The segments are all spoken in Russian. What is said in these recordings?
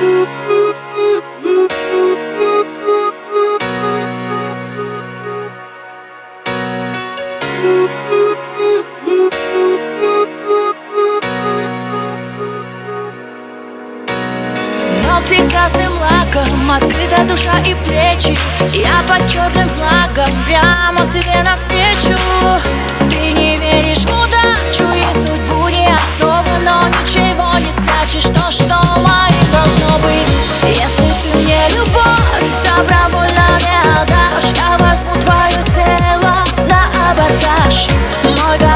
Ногти красным лаком, открыта душа и плечи. Я под черным флагом, прямо к тебе навстречу. Oh my God.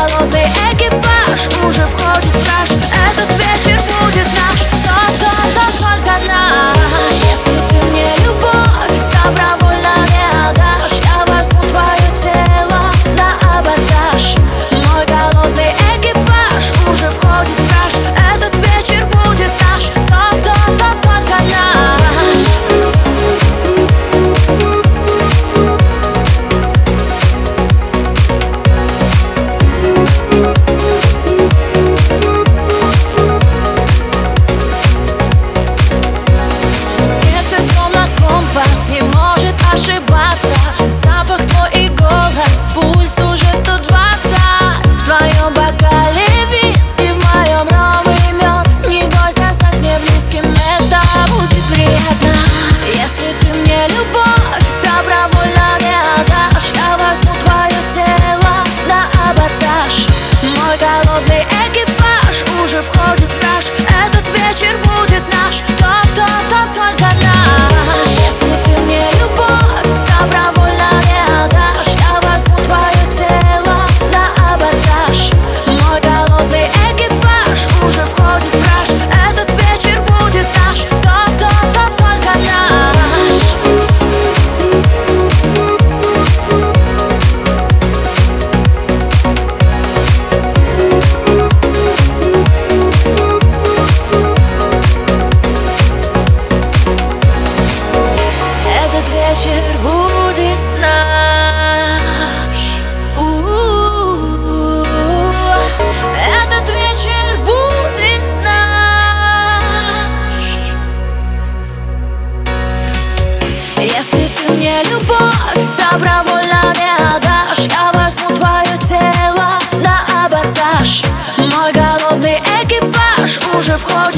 голодный экипаж уже входит в раж Этот вечер. вечер будет наш. О, Этот вечер будет наш. Если ты мне любовь добровольно не отдашь Я возьму твое тело на абордаж. Мой голодный экипаж уже входит